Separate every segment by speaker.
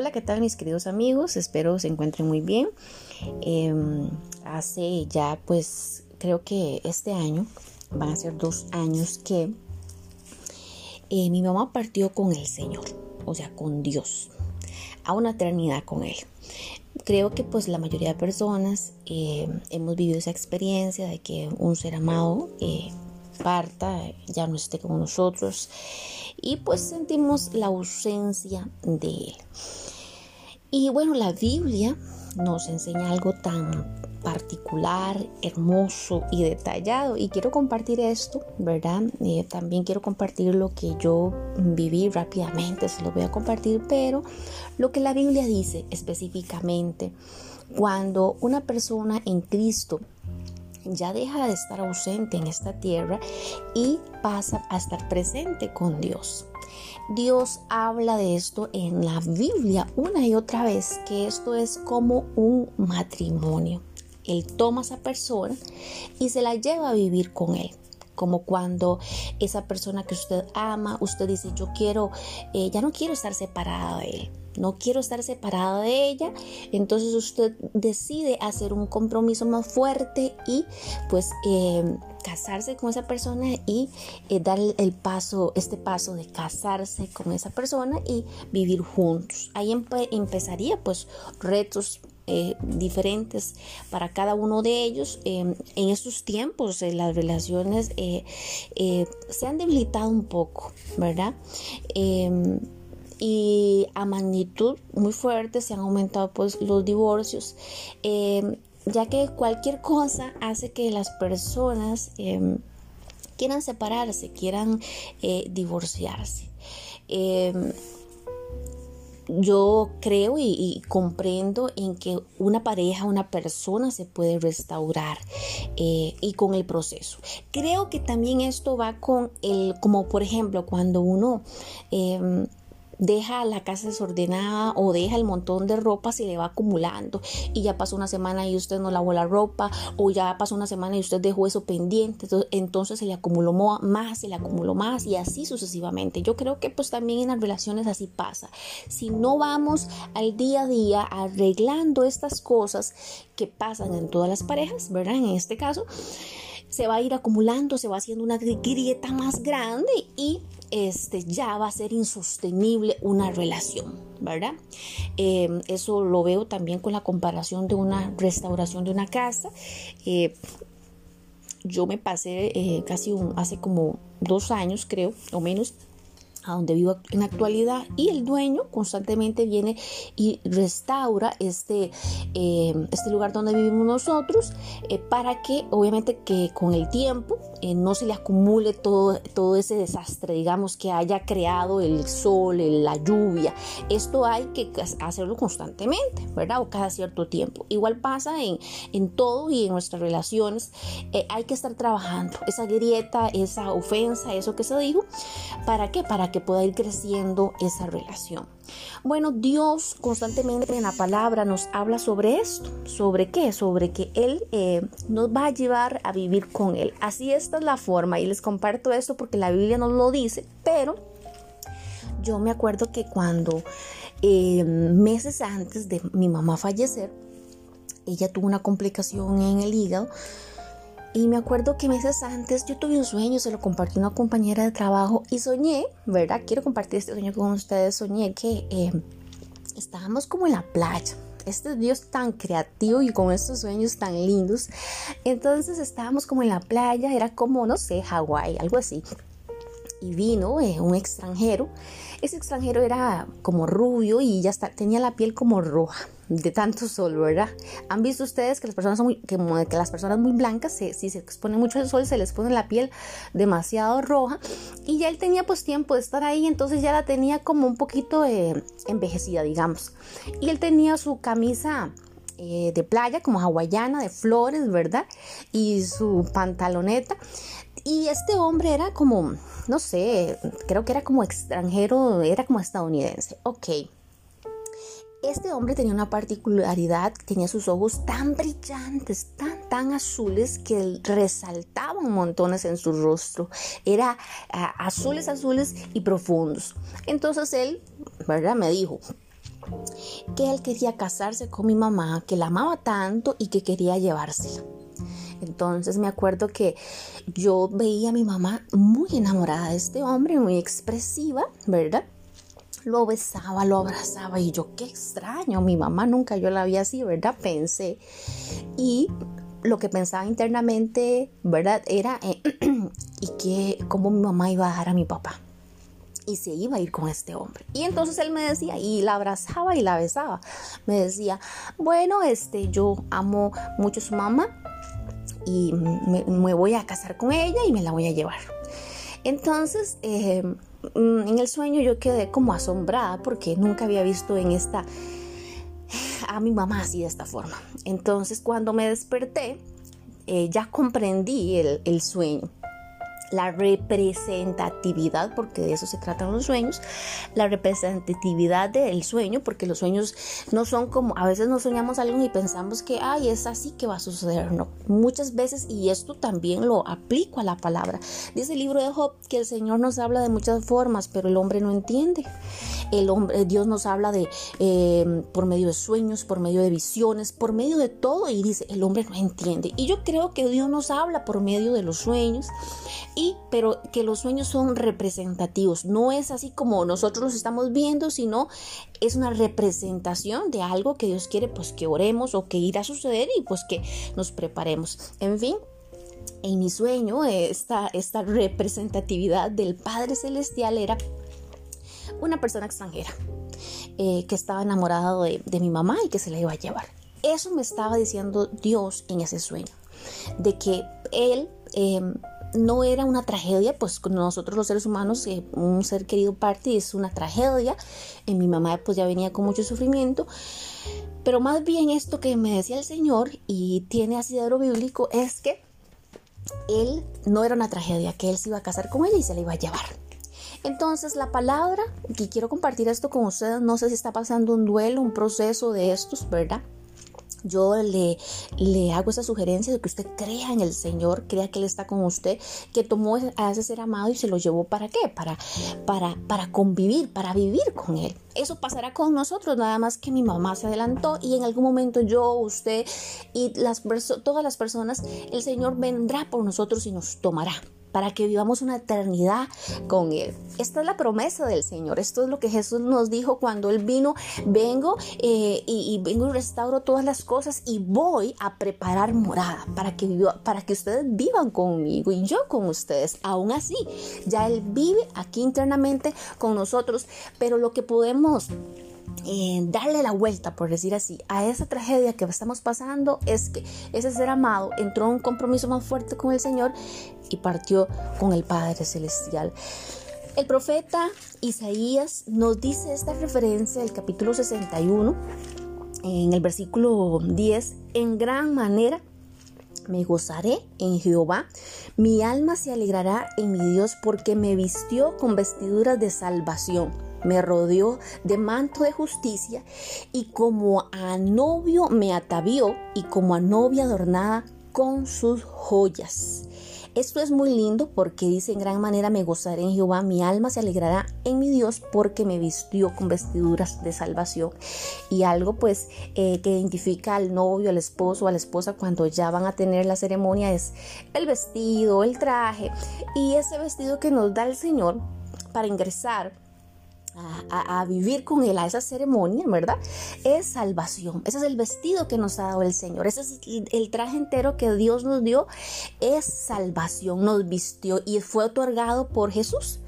Speaker 1: Hola, ¿qué tal mis queridos amigos? Espero se encuentren muy bien. Em, hace ya pues creo que este año, van a ser dos años que eh, mi mamá partió con el Señor, o sea, con Dios, a una eternidad con Él. Creo que pues la mayoría de personas eh, hemos vivido esa experiencia de que un ser amado eh, parta, ya no esté con nosotros y pues sentimos la ausencia de Él. Y bueno, la Biblia nos enseña algo tan particular, hermoso y detallado. Y quiero compartir esto, ¿verdad? Eh, también quiero compartir lo que yo viví rápidamente, se lo voy a compartir, pero lo que la Biblia dice específicamente, cuando una persona en Cristo ya deja de estar ausente en esta tierra y pasa a estar presente con Dios. Dios habla de esto en la Biblia una y otra vez, que esto es como un matrimonio. Él toma a esa persona y se la lleva a vivir con él como cuando esa persona que usted ama, usted dice, yo quiero, eh, ya no quiero estar separada de él, no quiero estar separada de ella, entonces usted decide hacer un compromiso más fuerte y pues em, casarse con esa persona y eh, dar el paso, este paso de casarse con esa persona y vivir juntos. Ahí empezaría pues retos eh, diferentes para cada uno de ellos. Em, en estos tiempos eh, las relaciones se han debilitado un poco, ¿verdad? Em, y a magnitud muy fuerte se han aumentado pues los divorcios em, ya que cualquier cosa hace que las personas quieran separarse, quieran divorciarse yo creo y, comprendo en que una pareja, una persona se puede restaurar eh, y con el proceso. Creo que también esto va con el, como por ejemplo, cuando uno... Em, deja la casa desordenada o deja el montón de ropa se le va acumulando y ya pasó una semana y usted no lavó la ropa o ya pasó una semana y usted dejó eso pendiente, entonces se le acumuló más, se le acumuló más y así sucesivamente. Yo creo que pues también en las relaciones así pasa. Si no vamos al día a día arreglando estas cosas que pasan en todas las parejas, ¿verdad? En este caso, se va a ir acumulando, se va haciendo una grieta más grande y este, ya va a ser insostenible una relación, ¿verdad? Em, eso lo veo también con la comparación de una restauración de una casa. Eh, yo me pasé eh, casi hace como dos años, creo, o menos, a donde vivo en actualidad y el dueño constantemente viene y restaura este, eh, este lugar donde vivimos nosotros eh, para que obviamente que con el tiempo eh, no se le acumule todo, todo ese desastre digamos que haya creado el sol, la lluvia. Esto hay que hacerlo constantemente verdad o cada cierto tiempo. Igual pasa en, en todo y en nuestras relaciones hay que estar trabajando. Esa grieta, esa ofensa, eso que se dijo ¿para qué? para que pueda ir creciendo esa relación. Bueno, Dios constantemente en la palabra nos habla sobre esto. ¿Sobre qué? Sobre que Él eh, nos va a llevar a vivir con Él. Así esta es la forma y les comparto esto porque la Biblia nos lo dice, pero yo me acuerdo que cuando eh, meses antes de mi mamá fallecer, ella tuvo una complicación en el hígado y me acuerdo que meses antes yo tuve un sueño, se lo compartí a una compañera de trabajo y soñé, ¿verdad? Quiero compartir este sueño con ustedes. Soñé que eh, estábamos como en la playa. Este Dios tan creativo y con estos sueños tan lindos. Entonces estábamos como en la playa, era como, no sé, Hawái, algo así. Y vino eh, un extranjero. Ese extranjero era como rubio y ya tenía la piel como roja de tanto sol, ¿verdad? Han visto ustedes que las personas son muy, que, las personas muy blancas, si se exponen mucho al sol, se les pone la piel demasiado roja. Y ya él tenía pues tiempo de estar ahí, entonces ya la tenía como un poquito eh, envejecida, digamos. Y él tenía su camisa eh, de playa, como hawaiana, de flores, ¿verdad? Y su pantaloneta. Y este hombre era como, no sé, creo que era como extranjero, era como estadounidense. Ok. Este hombre tenía una particularidad, tenía sus ojos tan brillantes, tan, tan azules que resaltaban montones en su rostro. Era ah, azules, azules y profundos. Entonces él, ¿verdad? Me dijo, que él quería casarse con mi mamá, que la amaba tanto y que quería llevársela. Entonces me acuerdo que yo veía a mi mamá muy enamorada de este hombre, muy expresiva, ¿verdad? Lo besaba, lo abrazaba y yo, qué extraño, mi mamá nunca yo la vi así, ¿verdad? Pensé. Y lo que pensaba internamente, ¿verdad? Era, eh, ¿y que cómo mi mamá iba a dejar a mi papá? y se iba a ir con este hombre. Y entonces él me decía, y la abrazaba y la besaba. Me decía, bueno, este, yo amo mucho a su mamá y me, voy a casar con ella y me la voy a llevar. Entonces, eh, mm, en el sueño yo quedé como asombrada porque nunca había visto en esta a mi mamá así de esta forma. Entonces, cuando me desperté, eh, ya comprendí el, el sueño la representatividad, porque de eso se tratan los sueños, la representatividad del sueño, porque los sueños no son como, a veces nos soñamos algo y pensamos que, ay, es así que va a suceder, no, muchas veces, y esto también lo aplico a la palabra, dice el libro de Job que el Señor nos habla de muchas formas, pero el hombre no entiende, el hombre, Dios nos habla de, eh, por medio de sueños, por medio de visiones, por medio de todo, y dice, el hombre no entiende, y yo creo que Dios nos habla por medio de los sueños, pero que los sueños son representativos, no es así como nosotros los estamos viendo, sino es una representación de algo que Dios quiere pues que oremos o que irá a suceder y pues que nos preparemos. En fin, en mi sueño esta, esta representatividad del Padre Celestial era una persona extranjera eh, que estaba enamorada de, mi mamá y que se la iba a llevar. Eso me estaba diciendo Dios en ese sueño, de que Él em, no era una tragedia, pues nosotros los seres humanos, eh, un ser querido parte es una tragedia. En mi mamá pues ya venía con mucho sufrimiento. Pero más bien esto que me decía el Señor y tiene asidero bíblico es que él no era una tragedia, que él se iba a casar con ella y se la iba a llevar. Entonces la palabra, que quiero compartir esto con ustedes, no sé si está pasando un duelo, un proceso de estos, ¿verdad? Yo le, le hago esa sugerencia de que usted crea en el Señor, crea que Él está con usted, que tomó a ese ser amado y se lo llevó para qué? Para, para, para convivir, para vivir con Él. Eso pasará con nosotros, nada más que mi mamá se adelantó y en algún momento yo, usted y las todas las personas, el Señor vendrá por nosotros y nos tomará para que vivamos una eternidad con Él. Esta es la promesa del Señor. Esto es lo que Jesús nos dijo cuando Él vino. Vengo eh, y, vengo y restauro todas las cosas y voy a preparar morada para que, para que ustedes vivan conmigo y yo con ustedes. Aún así, ya Él vive aquí internamente con nosotros, pero lo que podemos eh, darle la vuelta, por decir así, a esa tragedia que estamos pasando es que ese ser amado entró en un compromiso más fuerte con el Señor y partió con el Padre Celestial. El profeta Isaías nos dice esta referencia del capítulo 61, en el versículo 10, en gran manera me gozaré en Jehová, mi alma se alegrará en mi Dios porque me vistió con vestiduras de salvación, me rodeó de manto de justicia y como a novio me atavió y como a novia adornada con sus joyas. Esto es muy lindo porque dice en gran manera me gozaré en Jehová, mi alma se alegrará en mi Dios porque me vistió con vestiduras de salvación. Y algo pues eh, que identifica al novio, al esposo, a la esposa cuando ya van a tener la ceremonia es el vestido, el traje y ese vestido que nos da el Señor para ingresar a, vivir con Él, a esa ceremonia, ¿verdad? Es salvación. Ese es el vestido que nos ha dado el Señor. Ese es el traje entero que Dios nos dio. Es salvación. Nos vistió y fue otorgado por Jesús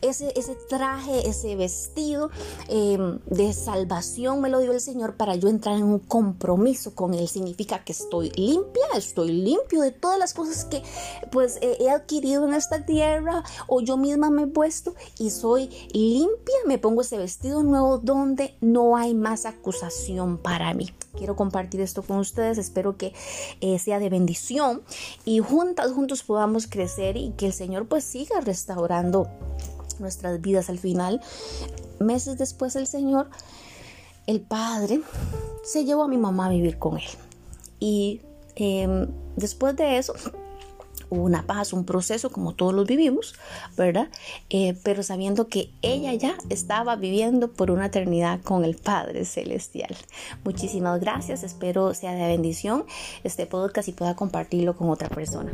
Speaker 1: ese, ese traje, ese vestido em, de salvación me lo dio el Señor para yo entrar en un compromiso con Él. Significa que estoy limpia, estoy limpio de todas las cosas que pues he adquirido en esta tierra o yo misma me he puesto y soy limpia, me pongo ese vestido nuevo donde no hay más acusación para mí. Quiero compartir esto con ustedes, espero que eh, sea de bendición y juntas, juntos podamos crecer y que el Señor pues siga restaurando nuestras vidas al final. Meses después el Señor, el Padre, se llevó a mi mamá a vivir con él. Y em, después de eso, una paz, un proceso como todos los vivimos, ¿verdad? Eh, pero sabiendo que ella ya estaba viviendo por una eternidad con el Padre Celestial. Muchísimas gracias, espero sea de bendición este podcast y pueda compartirlo con otra persona.